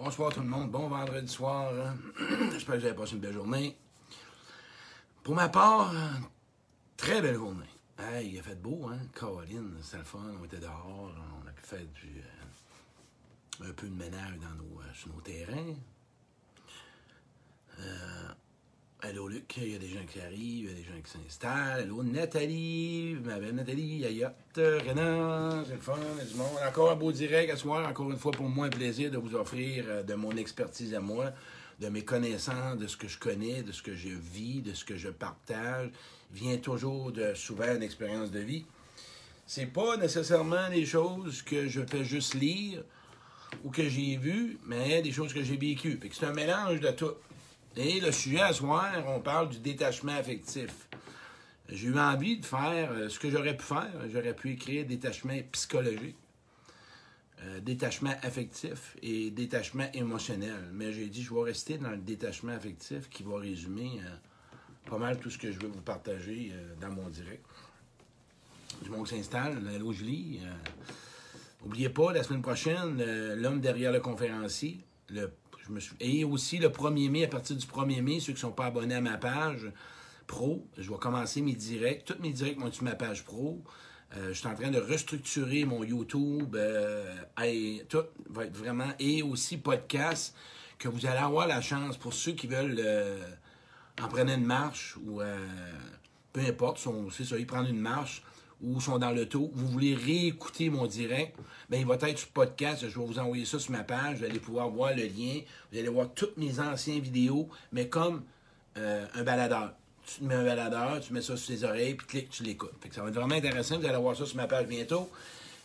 Bonsoir tout le monde, bon vendredi soir. hein. J'espère que vous avez passé une belle journée. Pour ma part, euh, très belle journée. Hey, il a fait beau, hein? Caroline, c'était le fun, on était dehors, on a pu faire du, euh, un peu de ménage dans nos, euh, sur nos terrains. Euh, allô Luc, il y a des gens qui arrivent, il y a des gens qui s'installent. Allô Nathalie, ma belle Nathalie, Yayotte, Renan, c'est le fun, il y a du monde. Encore un beau direct à ce soir, encore une fois pour moi un plaisir de vous offrir euh, de mon expertise à moi, de mes connaissances, de ce que je connais, de ce que je vis, de ce que je partage. Vient toujours de souvent une expérience de vie. C'est pas nécessairement des choses que je fais juste lire ou que j'ai vues, mais des choses que j'ai vécues. C'est un mélange de tout. Et le sujet à soir, on parle du détachement affectif. J'ai eu envie de faire euh, ce que j'aurais pu faire. J'aurais pu écrire détachement psychologique, euh, détachement affectif et détachement émotionnel. Mais j'ai dit, je vais rester dans le détachement affectif qui va résumer euh, pas mal tout ce que je veux vous partager dans mon direct. Du monde s'installe. Allô, Julie. Euh, N'oubliez pas, la semaine prochaine, l'homme derrière le conférencier. Le, et aussi le 1er mai, à partir du 1er mai, ceux qui ne sont pas abonnés à ma page pro, je vais commencer mes directs. Tous mes directs vont sur ma page pro. Euh, je suis en train de restructurer mon YouTube. euh, et tout va être vraiment. Et aussi podcast, que vous allez avoir la chance pour ceux qui veulent euh, en prendre une marche ou peu importe, c'est ça, ils prennent une marche ou sont dans le taux, vous voulez réécouter mon direct, ben il va être sur podcast, je vais vous envoyer ça sur ma page, vous allez pouvoir voir le lien, vous allez voir toutes mes anciennes vidéos, mais comme euh, un baladeur. Tu mets un baladeur, tu mets ça sur tes oreilles, puis clique, tu l'écoutes. Ça va être vraiment intéressant, vous allez voir ça sur ma page bientôt.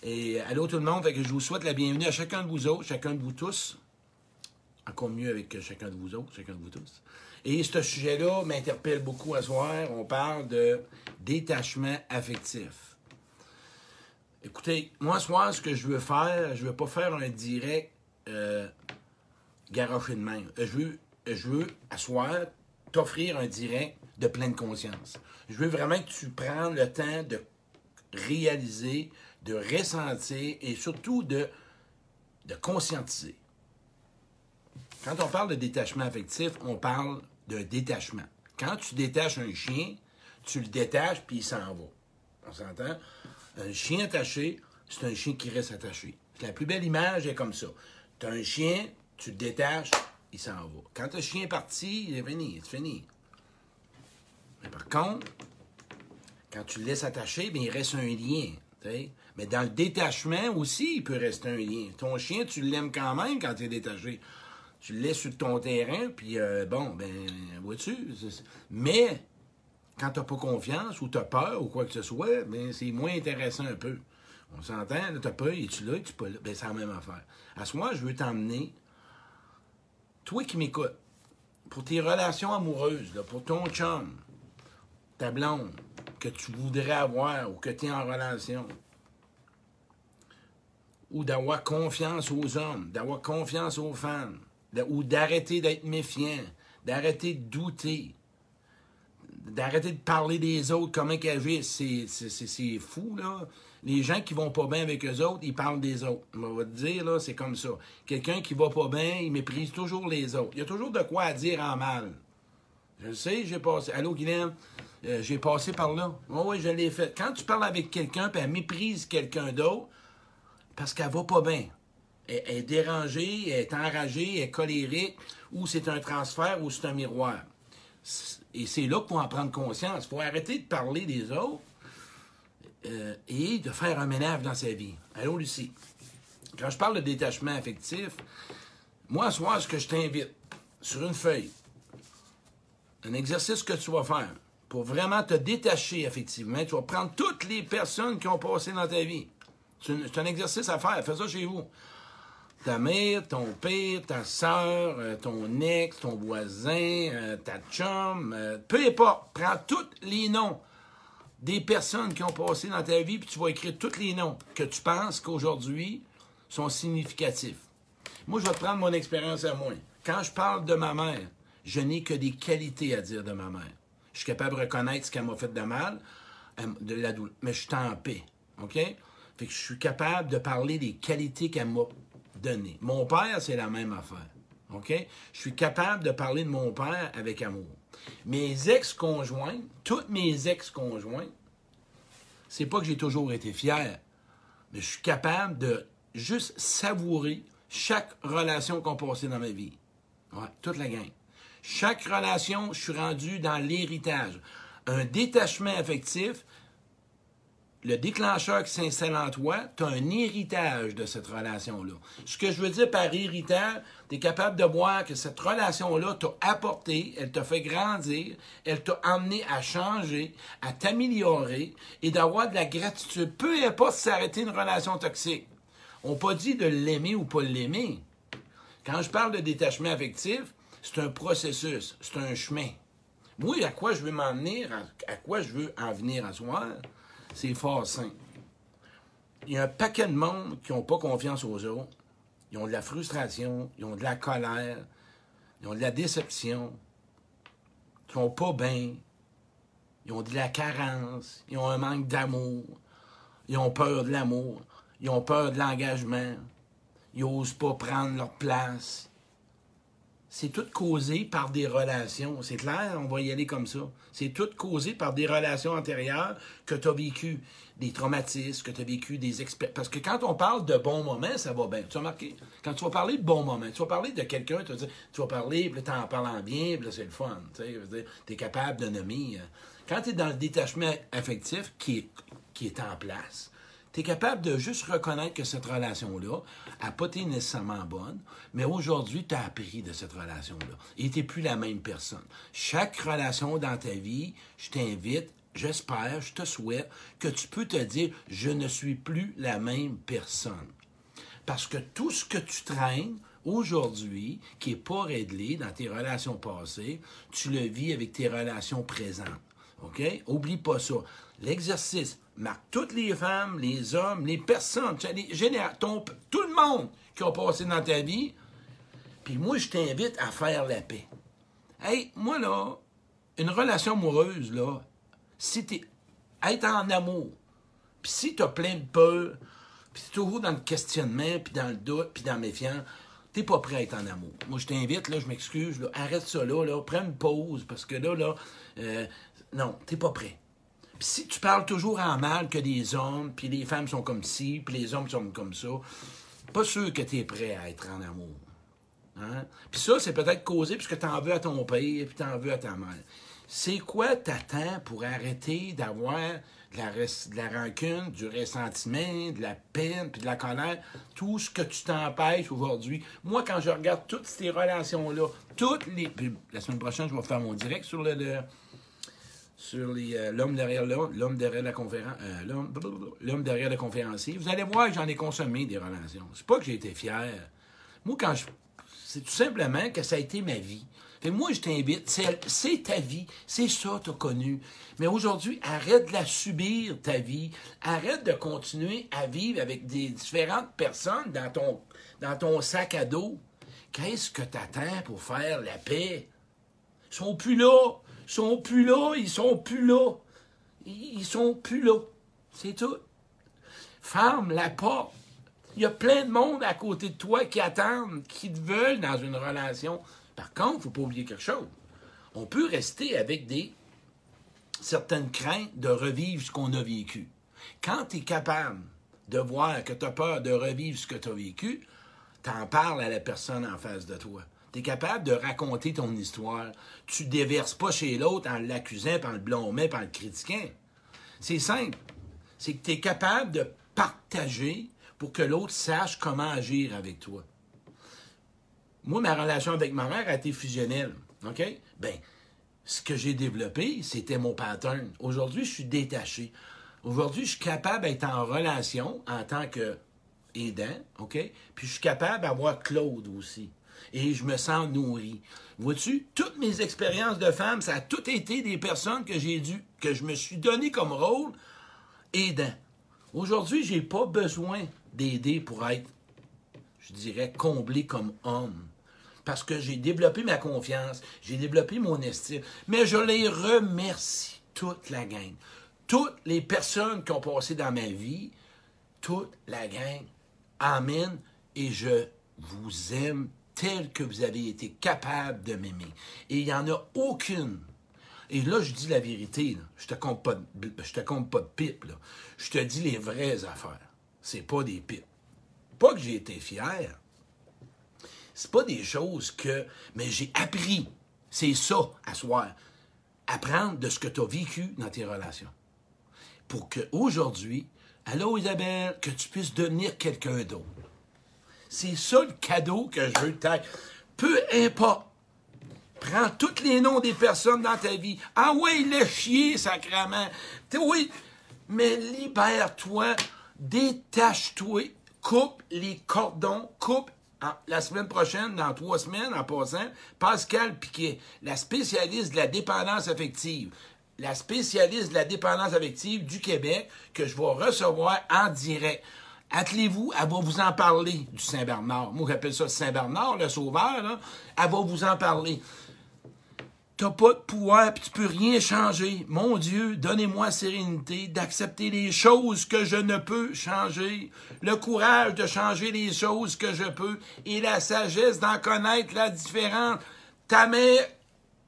Et allô tout le monde, fait que je vous souhaite la bienvenue à chacun de vous autres, chacun de vous tous. Encore mieux avec chacun de vous autres, chacun de vous tous. Et ce sujet-là m'interpelle beaucoup à soir. On parle de détachement affectif. Écoutez, moi, ce soir, ce que je veux faire, je veux pas faire un direct euh, garoché de. Je veux, je veux, à soir, t'offrir un direct de pleine conscience. Je veux vraiment que tu prennes le temps de réaliser, de ressentir et surtout de, de conscientiser. Quand on parle de détachement affectif, on parle d'un détachement. Quand tu détaches un chien, tu le détaches puis il s'en va. On s'entend? Un chien attaché, c'est un chien qui reste attaché. La plus belle image est comme ça. Tu as un chien, tu le détaches, il s'en va. Quand le chien est parti, il est fini, c'est fini. Mais par contre, quand tu le laisses attacher, bien, il reste un lien. Mais dans le détachement aussi, il peut rester un lien. Ton chien, tu l'aimes quand même quand il est détaché. Tu le laisses sur ton terrain, puis euh, bon, ben, vois-tu? Mais quand tu n'as pas confiance ou tu as peur ou quoi que ce soit, ben, c'est moins intéressant un peu. On s'entend, tu as peur, es-tu là, es-tu pas là? Ben, c'est la même affaire. À ce moment, je veux t'emmener, toi qui m'écoutes, pour tes relations amoureuses, pour ton chum, ta blonde, que tu voudrais avoir ou que tu es en relation, ou d'avoir confiance aux hommes, d'avoir confiance aux femmes, ou d'arrêter d'être méfiant, d'arrêter de douter, d'arrêter de parler des autres, comment qu'ils agissent. C'est, fou, là. Les gens qui vont pas bien avec eux autres, ils parlent des autres. On va te dire, là, c'est comme ça. Quelqu'un qui va pas bien, il méprise toujours les autres. Il y a toujours de quoi à dire en mal. Je sais, j'ai passé. Allô, Guylaine? Euh, j'ai passé par là. Oui, oui, je l'ai fait. Quand tu parles avec quelqu'un, puis elle méprise quelqu'un d'autre, parce qu'elle va pas bien. Elle est dérangée, elle est enragée, elle est colérique, ou c'est un transfert, ou c'est un miroir. Et c'est là qu'il faut en prendre conscience. Il faut arrêter de parler des autres euh, et de faire un ménage dans sa vie. Allô, Lucie? Quand je parle de détachement affectif, moi, ce soir, ce que je t'invite, sur une feuille, un exercice que tu vas faire pour vraiment te détacher effectivement. Tu vas prendre toutes les personnes qui ont passé dans ta vie. C'est un exercice à faire. Fais ça chez vous. Ta mère, ton père, ta soeur, euh, ton ex, ton voisin, euh, ta chum, euh, peu importe. Prends tous les noms des personnes qui ont passé dans ta vie, puis tu vas écrire tous les noms que tu penses qu'aujourd'hui sont significatifs. Moi, je vais te prendre mon expérience à moi. Quand je parle de ma mère, je n'ai que des qualités à dire de ma mère. Je suis capable de reconnaître ce qu'elle m'a fait de mal, de la douleur, mais je suis en paix. OK? Fait que je suis capable de parler des qualités qu'elle m'a Mon père, c'est la même affaire. OK? Je suis capable de parler de mon père avec amour. Mes ex-conjoints, toutes mes ex-conjoints, c'est pas que j'ai toujours été fier, mais je suis capable de juste savourer chaque relation qu'on passait dans ma vie. Toute la gang. Chaque relation, je suis rendu dans l'héritage. Un détachement affectif, le déclencheur qui s'installe en toi, tu as un héritage de cette relation-là. Ce que je veux dire par héritage, tu es capable de voir que cette relation-là t'a apporté, elle t'a fait grandir, elle t'a amené à changer, à t'améliorer et d'avoir de la gratitude. Peu importe si arrêté une relation toxique. On n'a pas dit de l'aimer ou pas l'aimer. Quand je parle de détachement affectif, c'est un processus, c'est un chemin. Moi, à quoi je veux m'en venir, à, quoi je veux en venir à soi, c'est fort simple. Il y a un paquet de monde qui n'ont pas confiance aux autres. Ils ont de la frustration, ils ont de la colère, ils ont de la déception, ils sont pas bien, ils ont de la carence, ils ont un manque d'amour, ils ont peur de l'amour, ils ont peur de l'engagement, ils n'osent pas prendre leur place, c'est tout causé par des relations. C'est clair, on va y aller comme ça. C'est tout causé par des relations antérieures que tu as vécues, des traumatismes, que tu as vécu des expériences. Parce que quand on parle de bons moments, ça va bien. Tu as remarqué? Quand tu vas parler de bons moments, tu vas parler de quelqu'un, tu vas, tu vas parler, puis en parlant bien, puis c'est le fun. Tu es capable de nommer. Euh. Quand tu es dans le détachement affectif qui est en place, tu es capable de juste reconnaître que cette relation-là n'a pas été nécessairement bonne, mais aujourd'hui, tu as appris de cette relation-là. Et tu plus la même personne. Chaque relation dans ta vie, je t'invite, j'espère, je te souhaite que tu peux te dire, je ne suis plus la même personne. Parce que tout ce que tu traînes, aujourd'hui, qui n'est pas réglé dans tes relations passées, tu le vis avec tes relations présentes. OK? Oublie pas ça. L'exercice marque toutes les femmes, les hommes, les personnes, les tout le monde qui a passé dans ta vie. Puis moi, je t'invite à faire la paix. Hey, moi, là, une relation amoureuse, là, si t'es. être en amour, puis si t'as plein de peur, puis toujours dans le questionnement, puis dans le doute, puis dans le méfiant, t'es pas prêt à être en amour. Moi, je t'invite, là, je m'excuse, arrête ça là, là, prends une pause, parce que là, là, euh, non, t'es pas prêt. Si tu parles toujours en mal que des hommes, puis les femmes sont comme ci, puis les hommes sont comme ça, pas sûr que tu es prêt à être en amour. Hein? Puis ça, c'est peut-être causé puisque tu en veux à ton père, puis tu en veux à ta mère. C'est quoi t'attends pour arrêter d'avoir de la, de la rancune, du ressentiment, de la peine, puis de la colère, tout ce que tu t'empêches aujourd'hui. Moi, quand je regarde toutes ces relations-là, toutes les... Puis la semaine prochaine, je vais faire mon direct sur le sur euh, l'homme derrière l'homme derrière la conférence euh, l'homme derrière le conférencier. Vous allez voir, j'en ai consommé des relations. C'est pas que j'ai été fier. Moi, quand je. C'est tout simplement que ça a été ma vie. Et moi, je t'invite, c'est ta vie, c'est ça que tu as connu. Mais aujourd'hui, arrête de la subir, ta vie. Arrête de continuer à vivre avec des différentes personnes dans ton, dans ton sac à dos. Qu'est-ce que tu attends pour faire la paix? Ils sont plus là. Ils sont plus là, ils sont plus là. Ils sont plus là. C'est tout. Ferme la porte. Il y a plein de monde à côté de toi qui attendent, qui te veulent dans une relation. Par contre, il ne faut pas oublier quelque chose. On peut rester avec des certaines craintes de revivre ce qu'on a vécu. Quand tu es capable de voir que tu as peur de revivre ce que tu as vécu, tu en parles à la personne en face de toi. Tu es capable de raconter ton histoire. Tu déverses pas chez l'autre en l'accusant, en le blâmant, en le critiquant. C'est simple. C'est que tu es capable de partager pour que l'autre sache comment agir avec toi. Moi, ma relation avec ma mère a été fusionnelle. OK? Ben, ce que j'ai développé, c'était mon pattern. Aujourd'hui, je suis détaché. Aujourd'hui, je suis capable d'être en relation en tant que aidant, OK? Puis je suis capable d'avoir Claude aussi et je me sens nourri. Vois-tu, toutes mes expériences de femme, ça a tout été des personnes que j'ai dû, que je me suis donné comme rôle aidant. Aujourd'hui, je n'ai pas besoin d'aider pour être, je dirais, comblé comme homme. Parce que j'ai développé ma confiance, j'ai développé mon estime. Mais je les remercie, toute la gang. Toutes les personnes qui ont passé dans ma vie, toute la gang. Amen et je vous aime tel que vous avez été capable de m'aimer. Et il n'y en a aucune. Et là, je dis la vérité. Je te compte pas de, je te compte pas de pipe. Là. Je te dis les vraies affaires. C'est pas des pipes. Pas que j'ai été fier. C'est pas des choses que. Mais j'ai appris. C'est ça, à soi. Apprendre de ce que tu as vécu dans tes relations. Pour qu'aujourd'hui, allô Isabelle, que tu puisses devenir quelqu'un d'autre. C'est ça le cadeau que je veux te Peu importe. Prends tous les noms des personnes dans ta vie. Ah ouais, il est chier, sacrement. Oui, mais libère-toi, détache-toi, coupe les cordons, coupe la semaine prochaine, dans trois semaines, en passant, Pascal Piquet, la spécialiste de la dépendance affective, la spécialiste de la dépendance affective du Québec, que je vais recevoir en direct. Attelez-vous, elle va vous en parler du Saint-Bernard. Moi, j'appelle ça Saint-Bernard, le sauveur. Elle va vous en parler. T'as pas de pouvoir, puis tu peux rien changer. Mon Dieu, donnez-moi sérénité d'accepter les choses que je ne peux changer, le courage de changer les choses que je peux, et la sagesse d'en connaître la différence. Ta mère,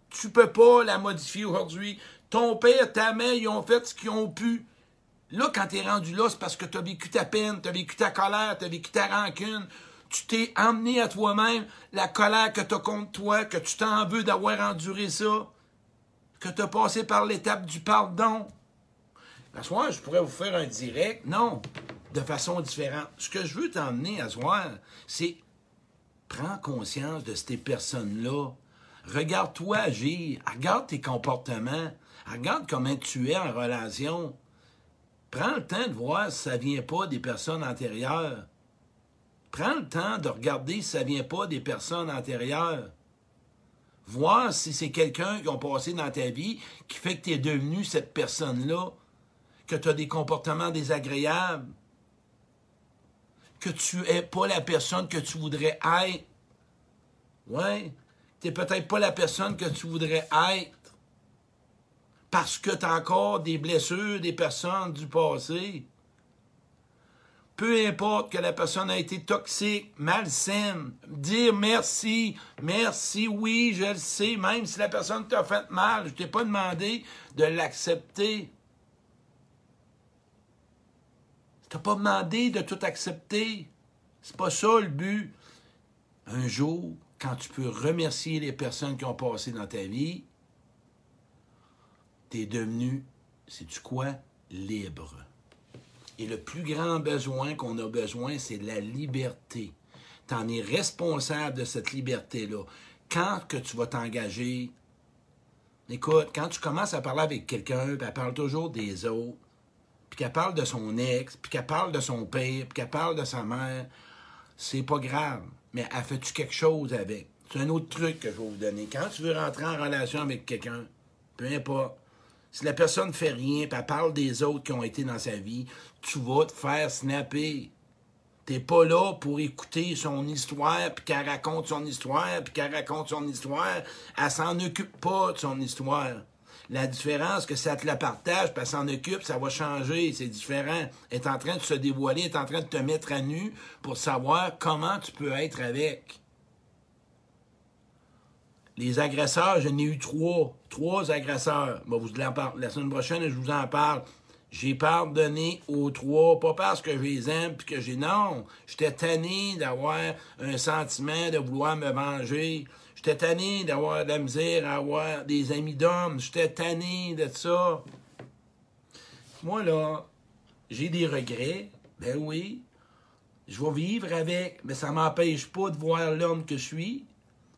tu peux pas la modifier aujourd'hui. Ton père, ta mère, ils ont fait ce qu'ils ont pu. Là, quand tu es rendu là, c'est parce que tu as vécu ta peine, tu as vécu ta colère, tu as vécu ta rancune. Tu t'es emmené à toi-même la colère que tu as contre toi, que tu t'en veux d'avoir enduré ça, que tu as passé par l'étape du pardon. À soir, je pourrais vous faire un direct. Non, de façon différente. Ce que je veux t'emmener à soir, c'est prends conscience de ces personnes-là. Regarde-toi agir. Regarde tes comportements. Regarde comment tu es en relation. Prends le temps de voir si ça vient pas des personnes antérieures. Prends le temps de regarder si ça vient pas des personnes antérieures. Voir si c'est quelqu'un qui a passé dans ta vie qui fait que tu es devenu cette personne-là, que tu as des comportements désagréables, que tu n'es pas la personne que tu voudrais être. Ouais, tu n'es peut-être pas la personne que tu voudrais être parce que tu as encore des blessures des personnes du passé. Peu importe que la personne a été toxique, malsaine, dire merci, merci, oui, je le sais, même si la personne t'a fait mal, je t'ai pas demandé de l'accepter. Je t'ai pas demandé de tout accepter. C'est pas ça le but. Un jour, quand tu peux remercier les personnes qui ont passé dans ta vie, devenu, sais-tu quoi, libre. Et le plus grand besoin qu'on a besoin, c'est la liberté. Tu en es responsable de cette liberté-là. Quand que tu vas t'engager, écoute, quand tu commences à parler avec quelqu'un, puis elle parle toujours des autres, puis qu'elle parle de son ex, puis qu'elle parle de son père, puis qu'elle parle de sa mère, c'est pas grave. Mais elle fait-tu quelque chose avec? C'est un autre truc que je vais vous donner. Quand tu veux rentrer en relation avec quelqu'un, peu importe, si la personne ne fait rien, puis elle parle des autres qui ont été dans sa vie, tu vas te faire snapper. T'es pas là pour écouter son histoire, puis qu'elle raconte son histoire, puis qu'elle raconte son histoire. Elle s'en occupe pas de son histoire. La différence, que ça te la partage, puis elle s'en occupe, ça va changer, c'est différent. Elle est en train de se dévoiler, elle est en train de te mettre à nu pour savoir comment tu peux être avec. Les agresseurs, j'en ai eu trois. Trois agresseurs. vous en. La semaine prochaine, je vous en parle. J'ai pardonné aux trois, pas parce que je les aime, puis que j'ai... Non, j'étais tanné d'avoir un sentiment de vouloir me venger. J'étais tanné d'avoir de la misère à des amis d'hommes. J'étais tanné de ça. Moi, là, j'ai des regrets. Ben oui. Je vais vivre avec, mais ça m'empêche pas de voir l'homme que je suis.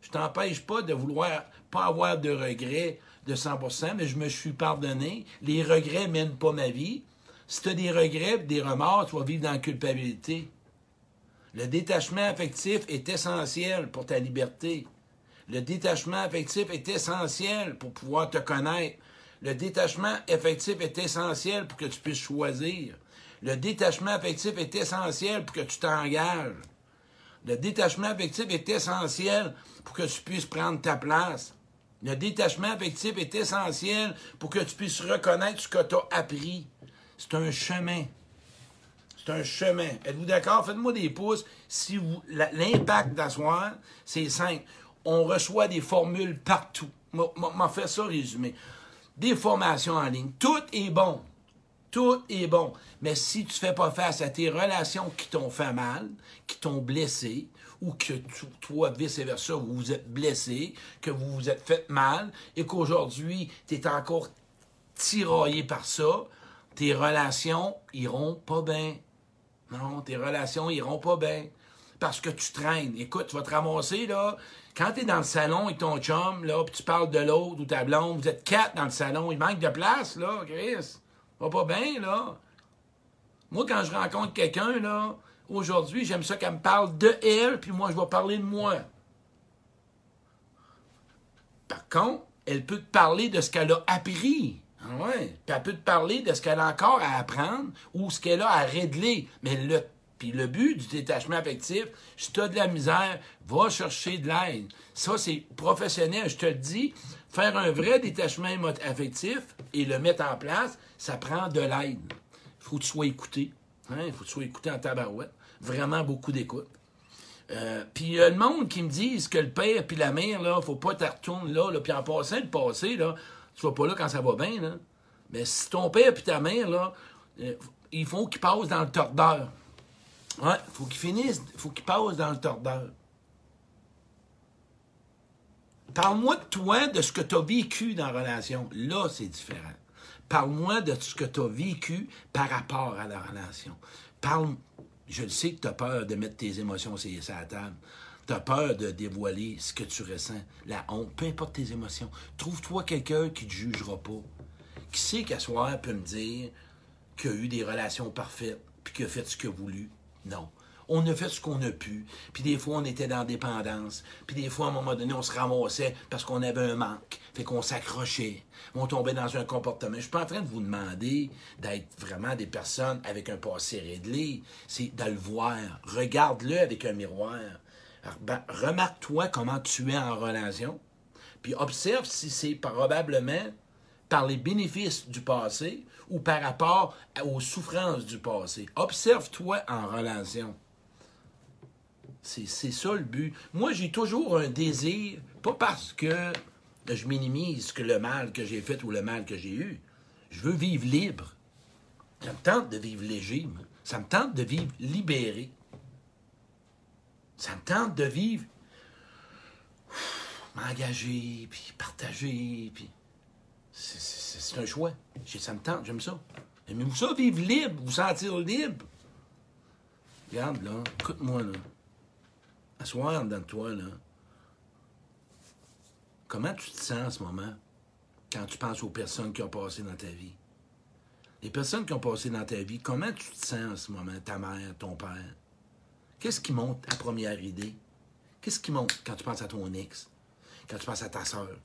Je t'empêche pas de vouloir pas avoir de regrets de 100%, mais je me suis pardonné. Les regrets mènent pas ma vie. Si tu as des regrets, des remords, tu vas vivre dans la culpabilité. Le détachement affectif est essentiel pour ta liberté. Le détachement affectif est essentiel pour pouvoir te connaître. Le détachement affectif est essentiel pour que tu puisses choisir. Le détachement affectif est essentiel pour que tu t'engages. Le détachement affectif est essentiel pour que tu puisses prendre ta place. Le détachement affectif est essentiel pour que tu puisses reconnaître ce que tu as appris. C'est un chemin. C'est un chemin. Êtes-vous d'accord? Faites-moi des pouces. Si l'impact d'asseoir, c'est simple. On reçoit des formules partout. M'a fait ça résumer. Des formations en ligne. Tout est bon. Tout est bon. Mais si tu fais pas face à tes relations qui t'ont fait mal, qui t'ont blessé, ou que toi, vice-versa, vous vous êtes blessé, que vous vous êtes fait mal, et qu'aujourd'hui, tu es encore tiraillé par ça, tes relations iront pas bien. Non, tes relations iront pas bien. Parce que tu traînes. Écoute, tu vas te là. Quand tu es dans le salon avec ton chum, là, puis tu parles de l'autre ou ta blonde, vous êtes quatre dans le salon, il manque de place, là, Chris. Va pas bien, là. Moi, quand je rencontre quelqu'un, là, aujourd'hui, j'aime ça qu'elle me parle de elle, puis moi, je vais parler de moi. Par contre, elle peut te parler de ce qu'elle a appris. Ah ouais. Puis elle peut te parler de ce qu'elle a encore à apprendre ou ce qu'elle a à régler. Mais le, puis le but du détachement affectif, si tu as de la misère, va chercher de l'aide. Ça, c'est professionnel, je te le dis. Faire un vrai détachement affectif et le mettre en place, ça prend de l'aide. Il faut que tu sois écouté. Il faut que tu sois écouté en tabarouette. Vraiment beaucoup d'écoute. Euh, puis il y a le monde qui me disent que le père puis la mère, là, faut pas te retourner là, là. Puis en passant le passé, là, tu vas pas là quand ça va bien, là. Mais si ton père puis ta mère, là, euh, il faut qu'ils passent dans le tordeur. Ouais, faut qu'ils finissent, faut qu'ils passent dans le tordeur. Parle-moi de toi, de ce que tu as vécu dans la relation. Là, c'est différent. Parle-moi de ce que tu as vécu par rapport à la relation. Parle. Je le sais que tu as peur de mettre tes émotions sur la table. Tu as peur de dévoiler ce que tu ressens, la honte, peu importe tes émotions. Trouve-toi quelqu'un qui ne te jugera pas. Qui sait qu'à soir peut me dire qu'il a eu des relations parfaites, puis qu'il a fait ce qu'il a voulu. Non. On a fait ce qu'on a pu. Puis des fois, on était dans la dépendance. Puis des fois, à un moment donné, on se ramassait parce qu'on avait un manque. Fait qu'on s'accrochait. On tombait dans un comportement. Je suis pas en train de vous demander d'être vraiment des personnes avec un passé réglé. C'est de le voir. Regarde-le avec un miroir. Ben, Remarque-toi comment tu es en relation. Puis observe si c'est probablement par les bénéfices du passé ou par rapport aux souffrances du passé. Observe-toi en relation. C'est c'est ça le but. Moi, j'ai toujours un désir, pas parce que je minimise que le mal que j'ai fait ou le mal que j'ai eu. Je veux vivre libre. Ça me tente de vivre léger. moi. Ça me tente de vivre libéré. Ça me tente de vivre m'engager, puis partager, puis... C'est- un choix. Ça me tente, j'aime ça. Aimez-vous ça, vivre libre, vous sentir libre? Regarde, là, écoute-moi, là. Asseoir dans toi, là. Comment tu te sens en ce moment quand tu penses aux personnes qui ont passé dans ta vie? Les personnes qui ont passé dans ta vie, comment tu te sens en ce moment, ta mère, ton père? Qu'est-ce qui monte à première idée? Qu'est-ce qui monte quand tu penses à ton ex? Quand tu penses à ta soeur?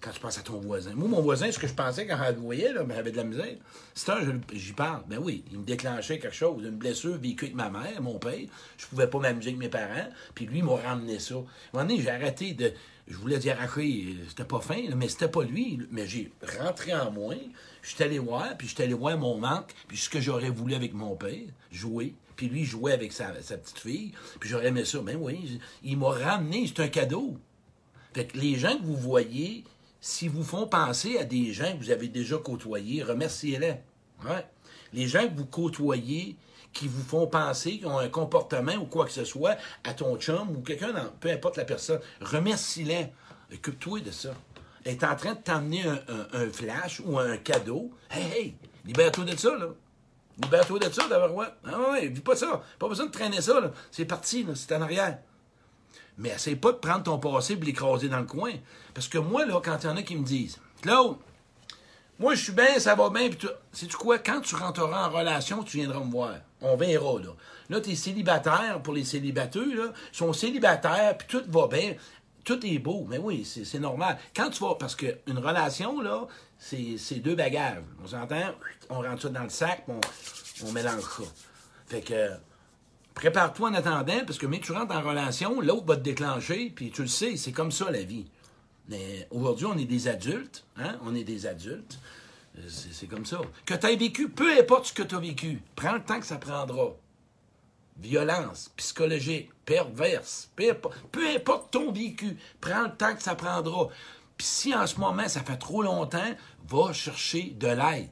Quand tu penses à ton voisin? Moi, mon voisin, ce que je pensais quand je le voyais, là, ben, j'avais de la misère. C'est un, j'y parle. Ben oui, il me déclenchait quelque chose, une blessure vécue avec ma mère, mon père. Je pouvais pas m'amuser avec mes parents. Puis lui, il m'a ramené ça. À un moment donné, j'ai arrêté de. Je voulais dire euh, c'était pas fin, là, mais c'était pas lui. Mais j'ai rentré en moi. Je suis allé voir, puis je suis allé voir mon manque, puis ce que j'aurais voulu avec mon père, jouer. Puis lui, jouait avec sa, sa petite fille. Puis j'aurais aimé ça. Ben oui, il m'a ramené, c'est un cadeau. Fait que les gens que vous voyez, si vous font penser à des gens que vous avez déjà côtoyés, remerciez-les. Les gens que vous côtoyez, qui vous font penser, qui ont un comportement ou quoi que ce soit, à ton chum ou quelqu'un, peu importe la personne, remercie-les. Occupe-toi de ça. Est en train de t'emmener un, flash ou un cadeau. Hey, hey, libère-toi de ça, là. Libère-toi de ça, d'abord, ouais. Ah ouais, vis pas ça. Pas besoin de traîner ça, là. C'est parti. C'est en arrière. Mais essaye pas de prendre ton passé et l'écraser dans le coin. Parce que moi, là, quand il y en a qui me disent, Claude, moi, je suis bien, ça va bien, puis tu... Sais-tu quoi? Quand tu rentreras en relation, tu viendras me voir. On verra, là. Là, t'es célibataire, pour les célibateux, là, ils sont célibataires, puis tout va bien. Tout est beau, mais oui, c'est normal. Quand tu vas, parce qu'une relation, là, c'est deux bagages. On s'entend? On rentre ça dans le sac, on, on mélange ça. Fait que, prépare-toi en attendant, parce que mais tu rentres en relation, l'autre va te déclencher, puis tu le sais, c'est comme ça la vie. Mais aujourd'hui, on est des adultes, hein? On est des adultes. Euh, C'est comme ça. Que tu aies vécu, peu importe ce que tu as vécu, prends le temps que ça prendra. violence psychologique, perverse, peu, peu importe ton vécu, prends le temps que ça prendra. Puis si en ce moment ça fait trop longtemps, va chercher de l'aide.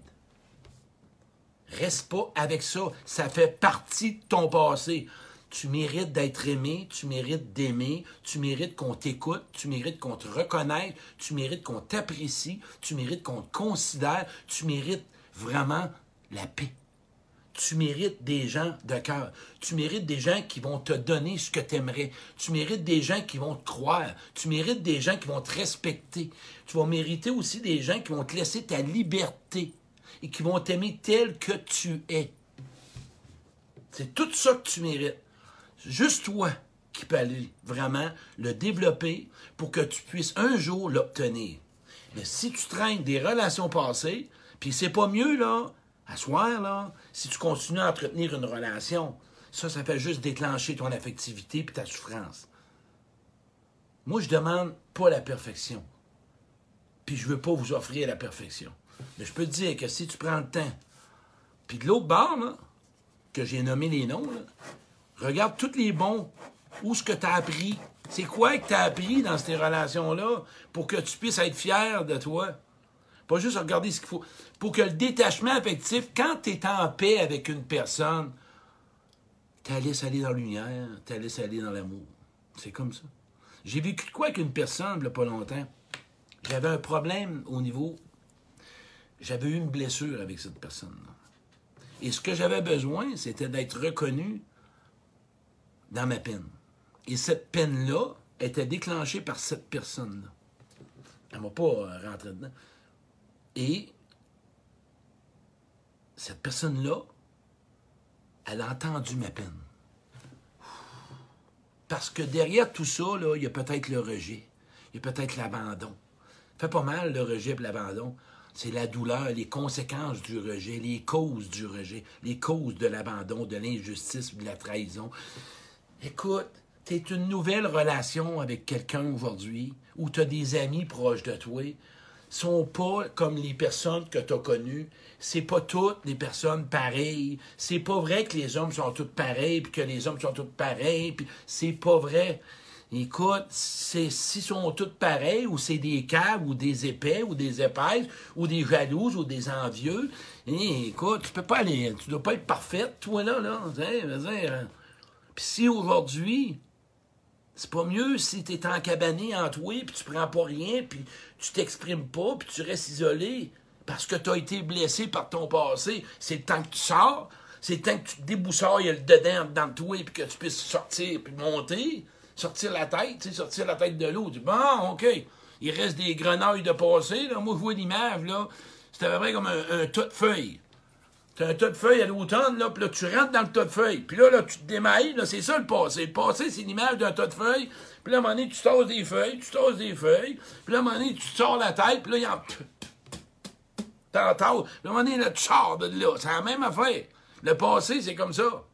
Reste pas avec ça. Ça fait partie de ton passé. Tu mérites d'être aimé, tu mérites d'aimer, tu mérites qu'on t'écoute, tu mérites qu'on te reconnaisse, tu mérites qu'on t'apprécie, tu mérites qu'on te considère, tu mérites vraiment la paix. Tu mérites des gens de cœur. Tu mérites des gens qui vont te donner ce que tu aimerais. Tu mérites des gens qui vont te croire. Tu mérites des gens qui vont te respecter. Tu vas mériter aussi des gens qui vont te laisser ta liberté et qui vont t'aimer tel que tu es. C'est tout ça que tu mérites. Juste toi qui peux aller vraiment le développer pour que tu puisses un jour l'obtenir. Mais si tu traînes des relations passées, puis c'est pas mieux, là, à soir, là, si tu continues à entretenir une relation, ça, ça fait juste déclencher ton affectivité puis ta souffrance. Moi, je demande pas la perfection. Puis je veux pas vous offrir la perfection. Mais je peux te dire que si tu prends le temps, puis de l'autre bord, là, que j'ai nommé les noms, là, regarde tous les bons, où ce que tu as appris. C'est quoi que tu as appris dans ces relations-là pour que tu puisses être fier de toi? Pas juste regarder ce qu'il faut. Pour que le détachement affectif, quand tu es en paix avec une personne, tu laisses aller dans la lumière, tu laisses aller dans l'amour. C'est comme ça. J'ai vécu quoi qu'une personne, il n'y a pas longtemps? J'avais un problème au niveau. J'avais eu une blessure avec cette personne-là. Et ce que j'avais besoin, c'était d'être reconnu dans ma peine. Et cette peine-là était déclenchée par cette personne-là. Elle ne m'a pas euh, rentré dedans. Et cette personne-là, elle a entendu ma peine. Parce que derrière tout ça, là, il y a peut-être le rejet, il y a peut-être l'abandon. Fait pas mal le rejet et l'abandon. C'est la douleur, les conséquences du rejet, les causes du rejet, les causes de l'abandon, de l'injustice, de la trahison. Écoute, tu es une nouvelle relation avec quelqu'un aujourd'hui, ou tu as des amis proches de toi, sont pas comme les personnes que tu as connues. C'est pas toutes les personnes pareilles. C'est pas vrai que les hommes sont tous pareils, puis que les hommes sont tous pareils, puis c'est pas vrai. Écoute, s'ils sont tous pareils, ou c'est des caves, ou des épais, ou des épaisses, ou des jalouses, ou des envieux, eh, écoute, tu peux pas aller, tu dois pas être parfaite, toi là, là. Hein, puis si aujourd'hui, c'est pas mieux si tu es encabané en toi, puis tu prends pas rien, puis tu t'exprimes pas, puis tu restes isolé parce que tu as été blessé par ton passé. C'est le temps que tu sors, c'est le temps que tu te déboussoles le dedans dans toi, puis que tu puisses sortir, puis monter, sortir la tête, sortir la tête de l'eau. Tu dis, bon, OK, il reste des grenouilles de passé. Là. Moi, je vois l'image, là, c'est à peu près comme un, un tas de feuilles. Tu as un tas de feuilles à l'automne, là, puis là, tu rentres dans le tas de feuilles. Puis là, là, tu te démailles, là, c'est ça le passé. Le passé, c'est l'image d'un tas de feuilles. Puis là, à un moment donné, tu tasses des feuilles, tu tasses des feuilles. Puis là, à un moment donné, tu sors la tête, puis là, il y en... T'entends. Puis à un moment donné, là, tu sors de là. C'est la même affaire. Le passé, c'est comme ça.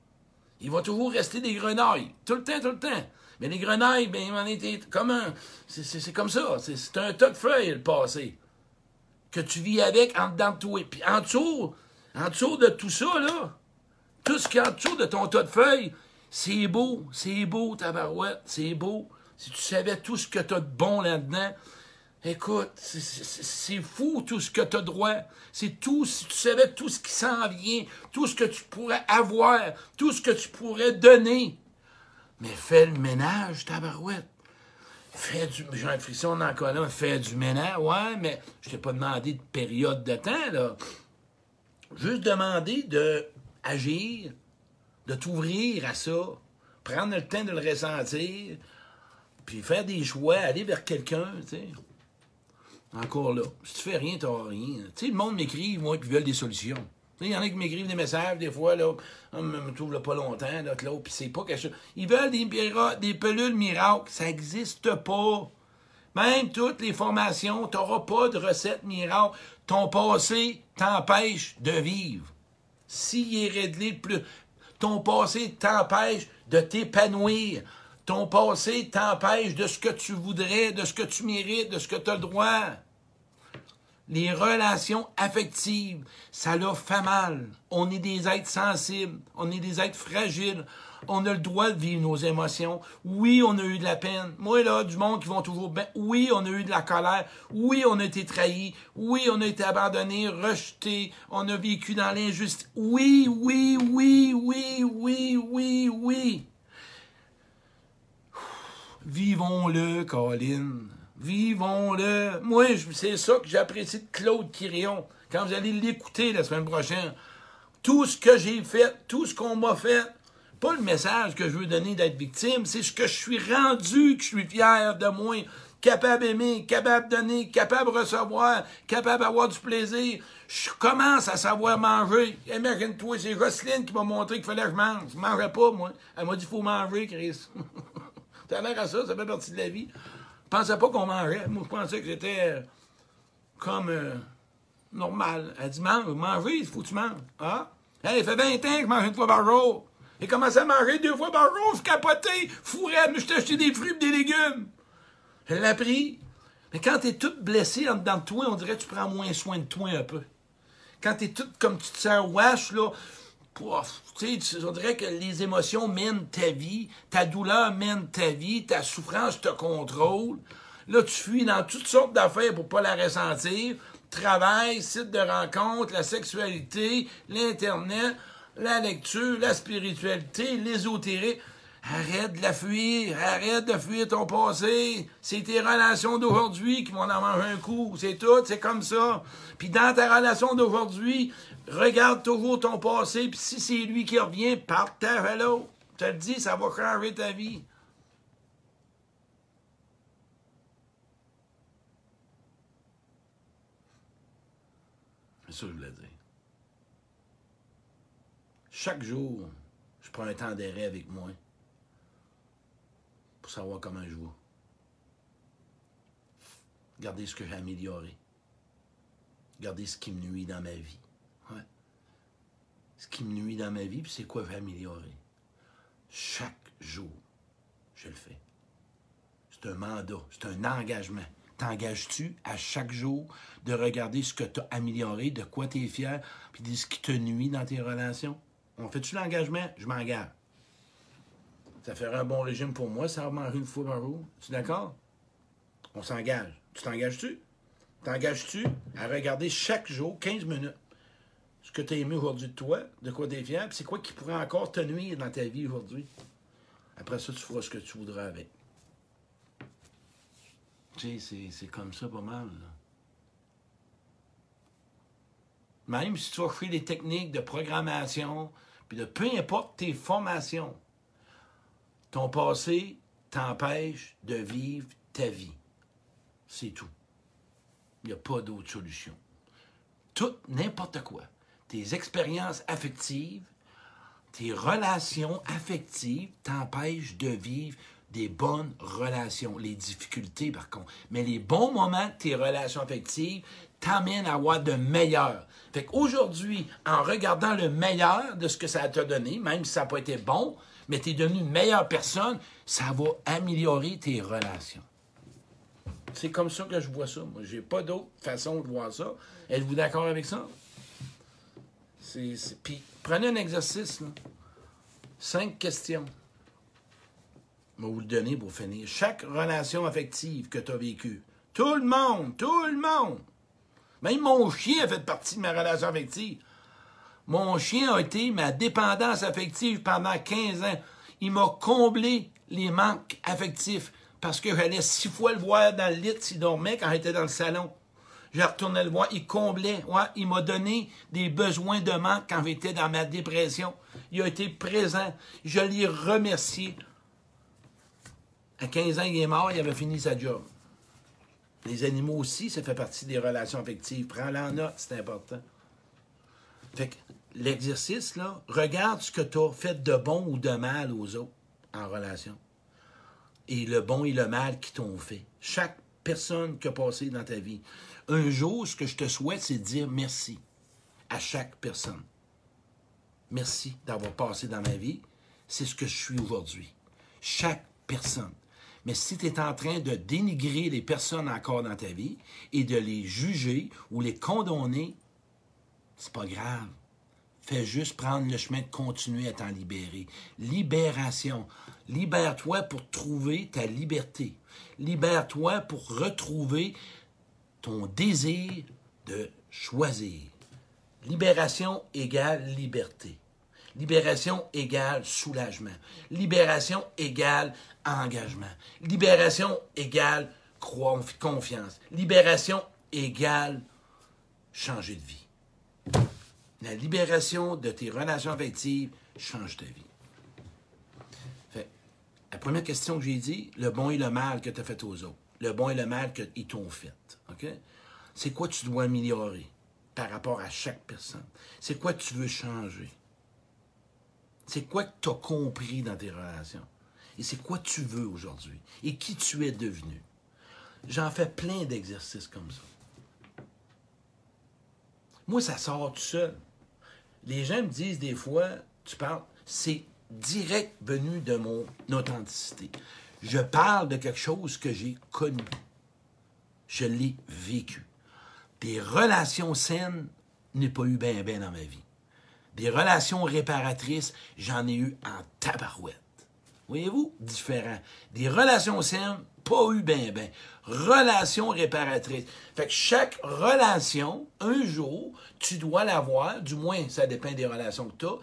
Il va toujours rester des grenailles. Tout le temps, tout le temps. Mais les grenailles, ben, il été comme un... C'est comme ça. C'est un tas de feuilles, le passé. Que tu vis avec en dedans de toi. Puis en dessous en dessous de tout ça, là, tout ce qu'il y a en dessous de ton tas de feuilles, c'est beau, c'est beau, tabarouette, c'est beau. Si tu savais tout ce que tu as de bon là-dedans, écoute, c'est fou tout ce que tu as droit. C'est tout, si tu savais tout ce qui s'en vient, tout ce que tu pourrais avoir, tout ce que tu pourrais donner. Mais fais le ménage, tabarouette. Fais du. J'ai un frisson dans le colonne, fais du ménage, ouais, mais je t'ai pas demandé de période de temps, là juste demander de de t'ouvrir à ça, prendre le temps de le ressentir, puis faire des choix, aller vers quelqu'un, tu sais. Encore là, si tu fais rien, tu n'auras rien. Tu sais, le monde m'écrit, moi, qui veulent des solutions. Il y en a qui m'écrivent des messages, des fois, là, on me trouve pas longtemps, là, là puis c'est pas quelque chose. Ils veulent des, des pelules miracles. Ça n'existe pas. Même toutes les formations, tu n'auras pas de recette miracle. Ton passé t'empêche de vivre. S'il est réglé plus, ton passé t'empêche de t'épanouir. Ton passé t'empêche de ce que tu voudrais, de ce que tu mérites, de ce que tu as le droit. Les relations affectives, ça leur fait mal. On est des êtres sensibles, on est des êtres fragiles. On a le droit de vivre nos émotions. Oui, on a eu de la peine. Moi, là, du monde qui vont toujours bien. Oui, on a eu de la colère. Oui, on a été trahi. Oui, on a été abandonné, rejeté. On a vécu dans l'injustice. Oui, oui, oui, oui, oui, oui, oui. Vivons-le, Colin. Vivons-le. Moi, c'est ça que j'apprécie de Claude Quirion. Quand vous allez l'écouter la semaine prochaine, tout ce que j'ai fait, tout ce qu'on m'a fait, pas le message que je veux donner d'être victime, c'est ce que je suis rendu, que je suis fier de moi, capable d'aimer, capable de donner, capable de recevoir, capable d'avoir du plaisir. Je commence à savoir manger. Imagine-toi, c'est Roselyne qui m'a montré qu'il fallait que je mange. Je mangeais pas, moi. Elle m'a dit, faut manger, Chris. a l'air à ça, ça fait partie de la vie. Je pensais pas qu'on mangeait. Moi, je pensais que j'étais euh, comme euh, normal. Elle dit, mange, manger, il faut que tu manges. Ah? Il fait 20 ans que je mange une fois par jour. J'ai commencé à manger deux fois par jour, je capotais, fourrais, mais je acheté des fruits et des légumes. Je l'ai appris. Mais quand t'es toute blessée en dedans de toi, on dirait que tu prends moins soin de toi un peu. Quand t'es toute comme tu te sers wash, là, tu on dirait que les émotions mènent ta vie, ta douleur mène ta vie, ta souffrance te contrôle. Là, tu fuis dans toutes sortes d'affaires pour pas la ressentir. Travail, site de rencontre, la sexualité, l'Internet, la lecture, la spiritualité, l'ésotérie. Arrête de la fuir, arrête de fuir ton passé. C'est tes relations d'aujourd'hui qui vont en manger un coup. C'est tout, c'est comme ça. Puis dans ta relation d'aujourd'hui, regarde toujours ton passé, puis si c'est lui qui revient, partage à l'autre. Je te le dis, ça va changer ta vie. C'est ça que je voulais dire. Chaque jour, je prends un temps d'arrêt avec moi pour savoir comment je vais. Regardez ce que j'ai amélioré. Regardez ce qui me nuit dans ma vie. Ce qui me nuit dans ma vie, puis c'est quoi j'ai amélioré. Chaque jour, je le fais. C'est un mandat, c'est un engagement. T'engages-tu à chaque jour de regarder ce que tu as amélioré, de quoi tu es fier, puis de ce qui te nuit dans tes relations? On fait-tu l'engagement? Je m'engage. Ça ferait un bon régime pour moi, ça va une fois par jour. Tu es d'accord? On s'engage. Tu t'engages-tu? T'engages-tu à regarder chaque jour, 15 minutes, ce que tu as aimé aujourd'hui de toi, de quoi tu c'est quoi qui pourrait encore te nuire dans ta vie aujourd'hui? Après ça, tu feras ce que tu voudras avec. Tu sais, c'est comme ça pas mal. Même si tu vas faire des techniques de programmation, puis de peu importe tes formations, ton passé t'empêche de vivre ta vie. C'est tout. Il n'y a pas d'autre solution. Tout, n'importe quoi. Tes expériences affectives, tes relations affectives t'empêchent de vivre des bonnes relations. Les difficultés, par contre. Mais les bons moments de tes relations affectives t'amènent à avoir de meilleurs. Fait qu'aujourd'hui, en regardant le meilleur de ce que ça t'a donné, même si ça n'a pas été bon, mais tu es devenu une meilleure personne, ça va améliorer tes relations. C'est comme ça que je vois ça. Moi, j'ai pas d'autre façon de voir ça. Êtes-vous d'accord avec ça? Puis, prenez un exercice. Cinq questions. Je vais vous le donner pour finir. Chaque relation affective que tu as vécue. Tout le monde, tout le monde. Même mon chien a fait partie de ma relation affective. Mon chien a été ma dépendance affective pendant 15 ans. Il m'a comblé les manques affectifs parce que j'allais six fois le voir dans le lit s'il dormait quand j'étais dans le salon. Je retournais le voir, il comblait. Il m'a donné des besoins de manque quand j'étais dans ma dépression. Il a été présent. Je l'ai remercié. À 15 ans, il est mort, il avait fini sa job. Les animaux aussi, ça fait partie des relations affectives. Prends-la en note, c'est important. Fait que l'exercice, là, regarde ce que tu as fait de bon ou de mal aux autres en relation. Et le bon et le mal qui t'ont fait. Chaque personne qui a passé dans ta vie. Un jour, ce que je te souhaite, c'est dire merci à chaque personne. Merci d'avoir passé dans ma vie. C'est ce que je suis aujourd'hui. Chaque personne. Mais si tu es en train de dénigrer les personnes encore dans ta vie et de les juger ou les condamner, c'est pas grave. Fais juste prendre le chemin de continuer à t'en libérer. Libération. Libère-toi pour trouver ta liberté. Libère-toi pour retrouver ton désir de choisir. Libération égale liberté. Libération égale soulagement. Libération égale engagement. Libération égale confiance. Libération égale changer de vie. La libération de tes relations affectives change ta vie. La première question que j'ai dit, le bon et le mal que tu as fait aux autres. Le bon et le mal qu'ils t'ont fait. C'est quoi tu dois améliorer par rapport à chaque personne? C'est quoi tu veux changer? C'est quoi que tu as compris dans tes relations? Et c'est quoi tu veux aujourd'hui? Et qui tu es devenu? J'en fais plein d'exercices comme ça. Moi, ça sort tout seul. Les gens me disent des fois, tu parles, c'est direct venu de mon authenticité. Je parle de quelque chose que j'ai connu. Je l'ai vécu. Des relations saines, n'ai pas eu bien ben dans ma vie. Des relations réparatrices, j'en ai eu en tabarouette. Voyez-vous? Différent. Des relations saines, pas eu ben ben. Relations réparatrices. Fait que chaque relation, un jour, tu dois l'avoir, du moins, ça dépend des relations que tu as.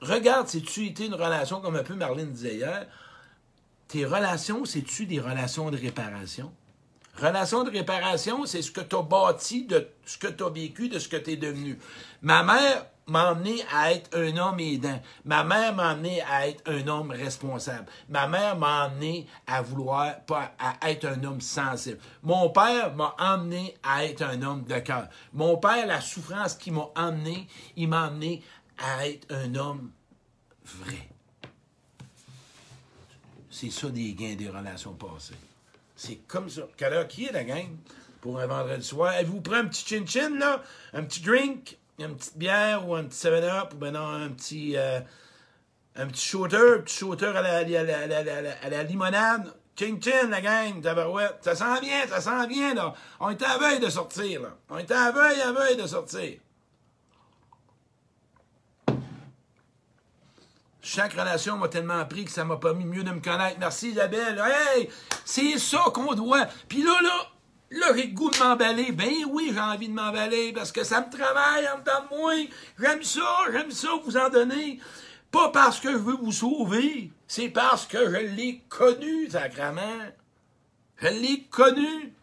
Regarde, si tu étais une relation, comme un peu Marlène disait hier, tes relations, c'est-tu des relations de réparation? Relation de réparation, c'est ce que tu as bâti de ce que tu as vécu, de ce que tu es devenu. Ma mère m'a amené à être un homme aidant. Ma mère m'a amené à être un homme responsable. Ma mère m'a amené à vouloir, pas à être un homme sensible. Mon père m'a amené à être un homme de cœur. Mon père, la souffrance qu'il m'a amené, il m'a amené à être un homme vrai. C'est ça des gains des relations passées. C'est comme ça. Quelle heure qui est la gang pour un vendredi soir? Avez-vous pris un petit chin-chin, là? Un petit drink? Une petite bière ou un petit 7-up ou non, un petit, euh, un petit shooter, un petit shooter à la, à la, à la, à la limonade? Chin-chin, la gang, tabarouette. Ça s'en vient, ça s'en vient, là. On était à veille de sortir, là. On était à veille, à veille de sortir. Chaque relation m'a tellement appris que ça m'a pas mis mieux de me connaître. Merci Isabelle. Hey, c'est ça qu'on doit. Puis là, là, là, j'ai le goût de m'emballer. Ben oui, j'ai envie de m'emballer parce que ça me travaille en temps de moi. J'aime ça, j'aime ça vous en donner. Pas parce que je veux vous sauver, c'est parce que je l'ai connu, sacrament. Je l'ai connu.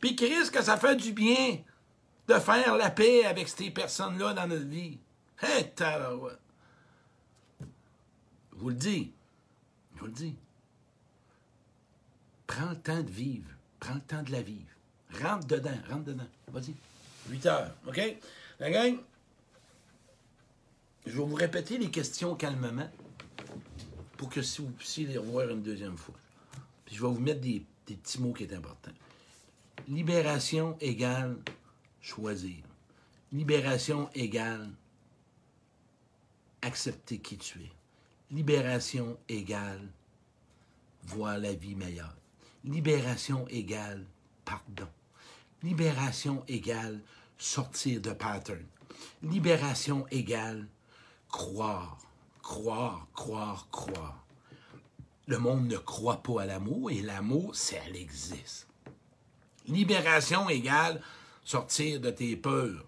Puis Chris, que ça fait du bien de faire la paix avec ces personnes-là dans notre vie. Hey, tabarouette. Je vous le dis. Je vous le dis. Prends le temps de vivre. Prends le temps de la vivre. Rentre dedans. Rentre dedans. Vas-y. 8 heures. OK? La gang, je vais vous répéter les questions calmement pour que si vous puissiez les revoir une deuxième fois. Puis je vais vous mettre des, des petits mots qui sont importants. Libération égale choisir. Libération égale accepter qui tu es. Libération égale voir la vie meilleure. Libération égale pardon. Libération égale sortir de pattern. Libération égale croire, croire, croire, croire. Le monde ne croit pas à l'amour et l'amour, elle existe. Libération égale sortir de tes peurs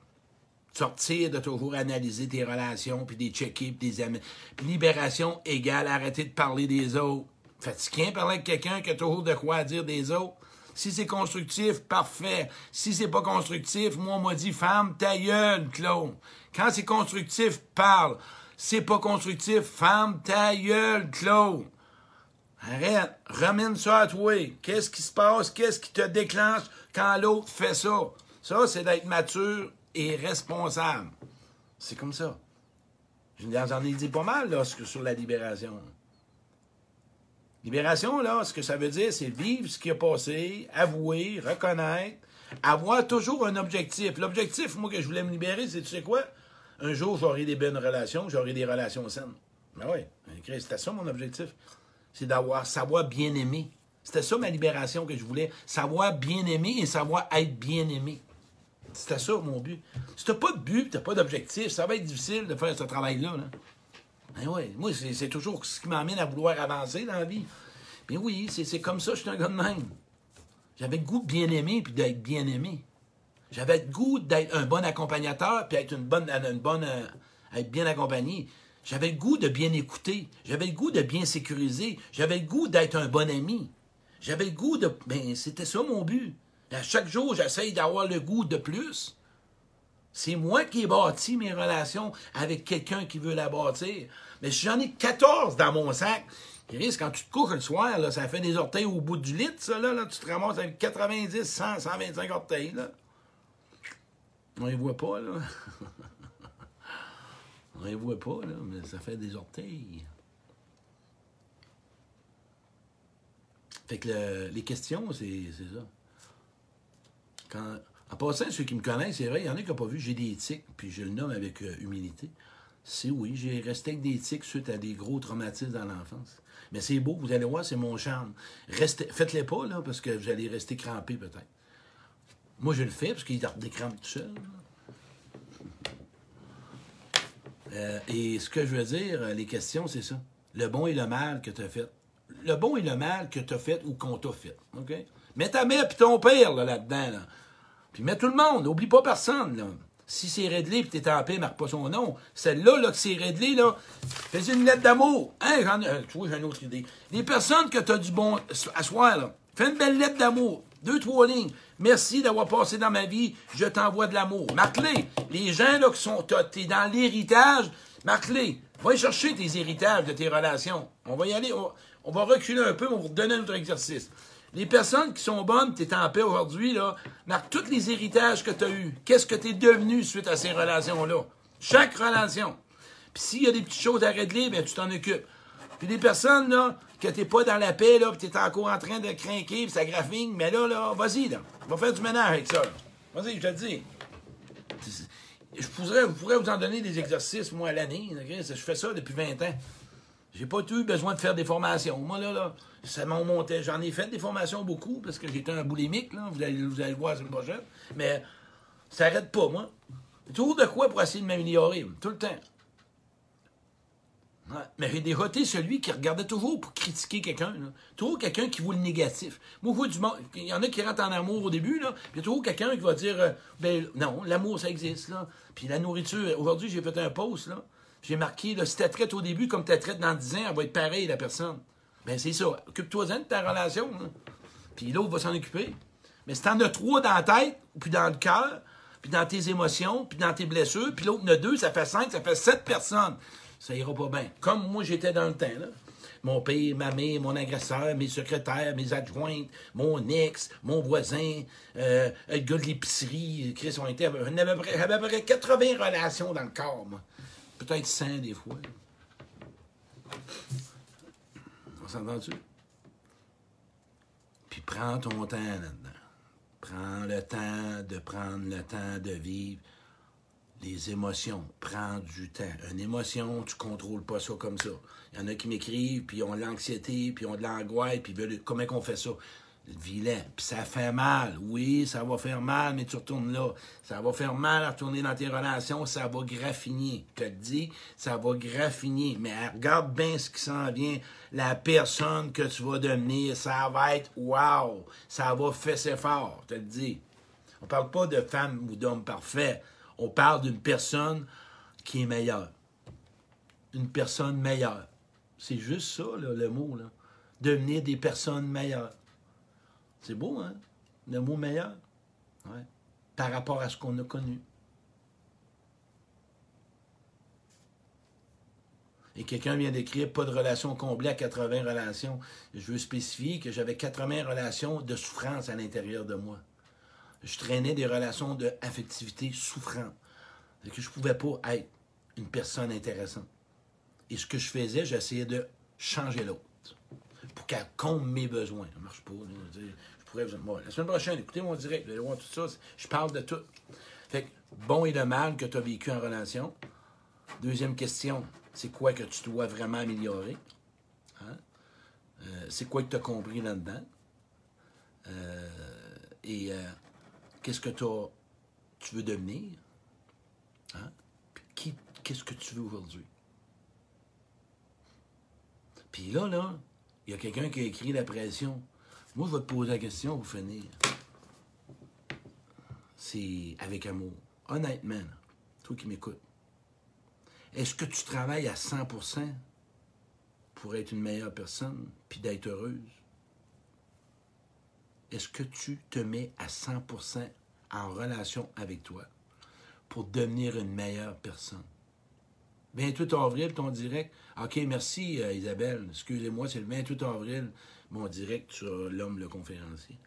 sortir de toujours analyser tes relations, puis des checker, puis des amis. Libération égale arrêter de parler des autres. Fatigué parler avec quelqu'un qui a toujours de quoi dire des autres. Si c'est constructif, parfait. Si c'est pas constructif, moi, on m'a dit, femme, ta gueule, Claude. Quand c'est constructif, parle. C'est pas constructif, femme, ta gueule, Claude. Arrête, ramène ça à toi. Qu'est-ce qui se passe? Qu'est-ce qui te déclenche quand l'autre fait ça? Ça, c'est d'être mature et responsable. C'est comme ça. J'en ai dit pas mal là, sur la libération. Libération, là, ce que ça veut dire, c'est vivre ce qui a passé, avouer, reconnaître, avoir toujours un objectif. L'objectif, moi, que je voulais me libérer, c'est, tu sais quoi? Un jour, j'aurai des bonnes relations, j'aurai des relations saines. Ben oui, c'était ça mon objectif. C'est d'avoir, savoir bien aimer. C'était ça ma libération que je voulais. Savoir bien aimer et savoir être bien aimé. C'était ça, mon but. Si t'as pas de but, t'as pas d'objectif, ça va être difficile de faire ce travail-là. Là. Ben ouais, moi, c'est toujours ce qui m'amène à vouloir avancer dans la vie. Ben oui, c'est comme ça, je suis un gars de même. J'avais le goût de bien aimer puis d'être bien aimé. J'avais le goût d'être un bon accompagnateur puis être une bonne, une bonne, euh, bien accompagné. J'avais le goût de bien écouter. J'avais le goût de bien sécuriser. J'avais le goût d'être un bon ami. J'avais le goût de. Ben, c'était ça mon but. À chaque jour, j'essaye d'avoir le goût de plus. C'est moi qui ai bâti mes relations avec quelqu'un qui veut la bâtir. Mais si j'en ai 14 dans mon sac, Chris, quand tu te couches le soir, là, ça fait des orteils au bout du lit, ça, là, là, tu te ramasses avec 90, 100, 125 orteils, là. On les voit pas, là. On les voit pas, là, mais ça fait des orteils. Fait que le- les questions, c'est ça. Quand, en passant, ceux qui me connaissent, c'est vrai, il y en a qui n'ont pas vu, j'ai des tics, puis je le nomme avec euh, humilité. C'est oui, j'ai resté avec des tics suite à des gros traumatismes dans l'enfance. Mais c'est beau, vous allez voir, c'est mon charme. Restez, faites-les pas, là, parce que vous allez rester crampé peut-être. Moi, je le fais, parce qu'il des crampes tout seul. Euh, et ce que je veux dire, euh, les questions, c'est ça. Le bon et le mal que tu as fait. Le bon et le mal que tu as fait ou qu'on t'a fait. OK? Mets ta mère puis ton père là, là-dedans. Là. Puis mets tout le monde. N'oublie pas personne. Là. Si c'est Redley puis t'es en paix, marque pas son nom. Celle-là, là, que c'est Redley, là, fais une lettre d'amour. Hein, j'en euh, tu vois, j'ai une autre idée. Les personnes que tu as du bon à soir, là, fais une belle lettre d'amour. Deux, trois lignes. Merci d'avoir passé dans ma vie. Je t'envoie de l'amour. Marque-les. Les gens, là, qui sont, t'es dans l'héritage, marque-les. Va chercher tes héritages de tes relations. On va y aller. On, va reculer un peu, mais on va vous donner un autre exercice. Les personnes qui sont bonnes, tu es en paix aujourd'hui, là, tous les héritages que tu as eus. Qu'est-ce que tu es devenu suite à ces relations-là? Chaque relation. Puis s'il y a des petites choses à régler, ben, tu t'en occupes. Puis des personnes, là, que t'es pas dans la paix, là, puis t'es encore en train de craquer, puis ça graphine, mais là, là, vas-y, là. Va faire du ménage avec ça. Vas-y, je te le dis. Je pourrais, je pourrais vous en donner des exercices, moi, à l'année. Je fais ça depuis 20 ans. J'ai pas eu besoin de faire des formations. Moi, là, là, ça m'en montait. J'en ai fait des formations beaucoup parce que j'étais un boulimique, là. Vous allez, vous allez le voir la semaine prochaine. Mais ça arrête pas, moi. Toujours de quoi pour essayer de m'améliorer, tout le temps. Mais j'ai déjà celui qui regardait toujours pour critiquer quelqu'un. Toujours quelqu'un qui voit le négatif. Moi, je vois du monde. Il y en a qui rentrent en amour au début, là. Puis il y a toujours quelqu'un qui va dire euh, ben non, l'amour, ça existe, là. Puis la nourriture. Aujourd'hui, j'ai fait un post, là. J'ai marqué, si tu traite au début comme tu traite dans 10 ans, elle va être pareille, la personne. Ben c'est ça. Occupe-toi-en de ta relation. Puis l'autre va s'en occuper. Mais si t'en as trois dans la tête, puis dans le cœur, puis dans tes émotions, puis dans tes blessures, puis l'autre en a deux, ça fait cinq, ça fait sept personnes. Ça ira pas bien. Comme moi, j'étais dans le temps, là. Mon père, ma mère, mon agresseur, mes secrétaires, mes adjointes, mon ex, mon voisin, euh, le gars de l'épicerie, Chris, on était, j'avais à peu près- j'avais à peu près 80 relations dans le corps, moi. Peut-être 100 des fois. On s'entend-tu? Puis prends ton temps là-dedans. Prends le temps de prendre le temps de vivre les émotions. Prends du temps. Une émotion, tu contrôles pas ça comme ça. Il y en a qui m'écrivent, puis ils ont de l'anxiété, puis ils ont de l'angoisse, puis veulent- comment qu'on fait ça? Vilain. Ça fait mal. Oui, ça va faire mal, mais tu retournes là. Ça va faire mal à retourner dans tes relations, ça va graffiner. Je te dis, ça va graffiner. Mais regarde bien ce qui s'en vient. La personne que tu vas devenir, ça va être wow. Ça va fesser fort, je te dis. On parle pas de femme ou d'homme parfait. On parle d'une personne qui est meilleure. Une personne meilleure. C'est juste ça, le mot. Là. Devenir des personnes meilleures. C'est beau, hein? Le mot meilleur. Ouais. Par rapport à ce qu'on a connu. Et quelqu'un vient d'écrire pas de relation comblée à 80 relations. Je veux spécifier que j'avais 80 relations de souffrance à l'intérieur de moi. Je traînais des relations d'affectivité souffrantes. Et que je ne pouvais pas être une personne intéressante. Et ce que je faisais, j'essayais de changer l'autre. Pour qu'elle comble mes besoins. Ça ne marche pas. La semaine prochaine, écoutez mon direct, vous allez voir tout ça. Je parle de tout. Fait que, bon et le mal que tu as vécu en relation. Deuxième question, c'est quoi que tu dois vraiment améliorer? Hein? Euh, c'est quoi que tu as compris là-dedans? Euh, et euh, qu'est-ce que tu veux devenir? Hein? Qu'est-ce que tu veux aujourd'hui? Puis là, là, il y a quelqu'un qui a écrit la pression. Moi, je vais te poser la question pour finir. C'est avec amour. Honnêtement, toi qui m'écoutes, est-ce que tu travailles à 100% pour être une meilleure personne puis d'être heureuse? Est-ce que tu te mets à 100% en relation avec toi pour devenir une meilleure personne? 28 avril, ton direct. OK, merci euh, Isabelle. Excusez-moi, c'est le 28 avril, mon direct sur l'homme le conférencier.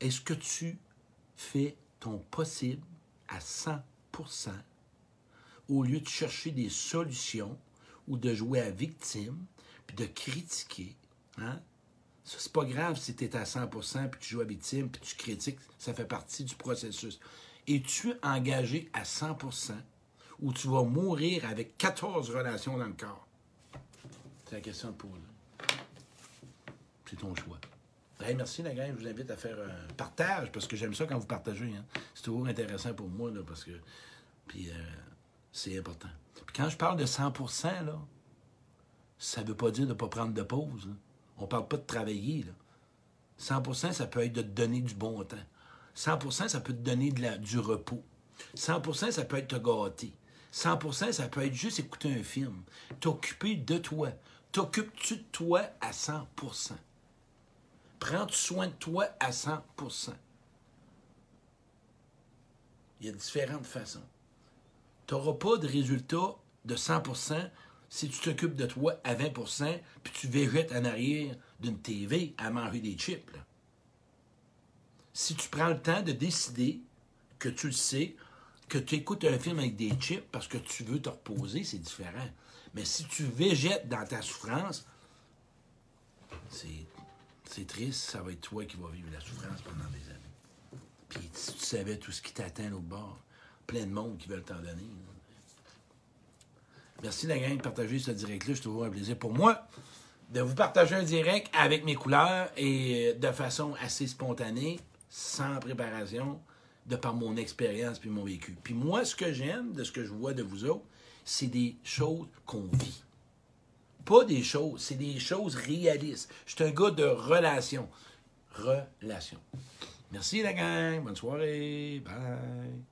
Est-ce que tu fais ton possible à 100% au lieu de chercher des solutions ou de jouer à victime, puis de critiquer? Hein? Ça, c'est pas grave si tu es à 100% puis tu joues à victime, puis tu critiques. Ça fait partie du processus. Es-tu engagé à 100 ou tu vas mourir avec 14 relations dans le corps? C'est la question de poser. C'est ton choix. merci la gang. Je vous invite à faire un partage parce que j'aime ça quand vous partagez. Hein. C'est toujours intéressant pour moi là, parce que puis euh, c'est important. Puis quand je parle de 100 là, ça ne veut pas dire de ne pas prendre de pause. On ne parle pas de travailler. Là. 100% ça peut être de te donner du bon temps. 100% ça peut te donner de la, du repos. 100% ça peut être te gâter. 100% ça peut être juste écouter un film. T'occuper de toi. T'occupes-tu de toi à 100% Prends-tu soin de toi à 100% Il y a différentes façons. Tu n'auras pas de résultat de 100% si tu t'occupes de toi à 20% puis tu végètes en arrière d'une TV à manger des chips. Si tu prends le temps de décider que tu le sais, que tu écoutes un film avec des chips parce que tu veux te reposer, c'est différent. Mais si tu végètes dans ta souffrance, c'est triste, ça va être toi qui vas vivre la souffrance pendant des années. Puis si tu savais tout ce qui t'atteint au bord, plein de monde qui veulent t'en donner. Merci la gang de partager ce direct-là. C'est toujours un plaisir pour moi de vous partager un direct avec mes couleurs et de façon assez spontanée, sans préparation, de par mon expérience puis mon vécu. Puis moi, ce que j'aime de ce que je vois de vous autres, c'est des choses qu'on vit. Pas des choses, c'est des choses réalistes. Je suis un gars de relation. Relation. Merci la gang. Bonne soirée. Bye.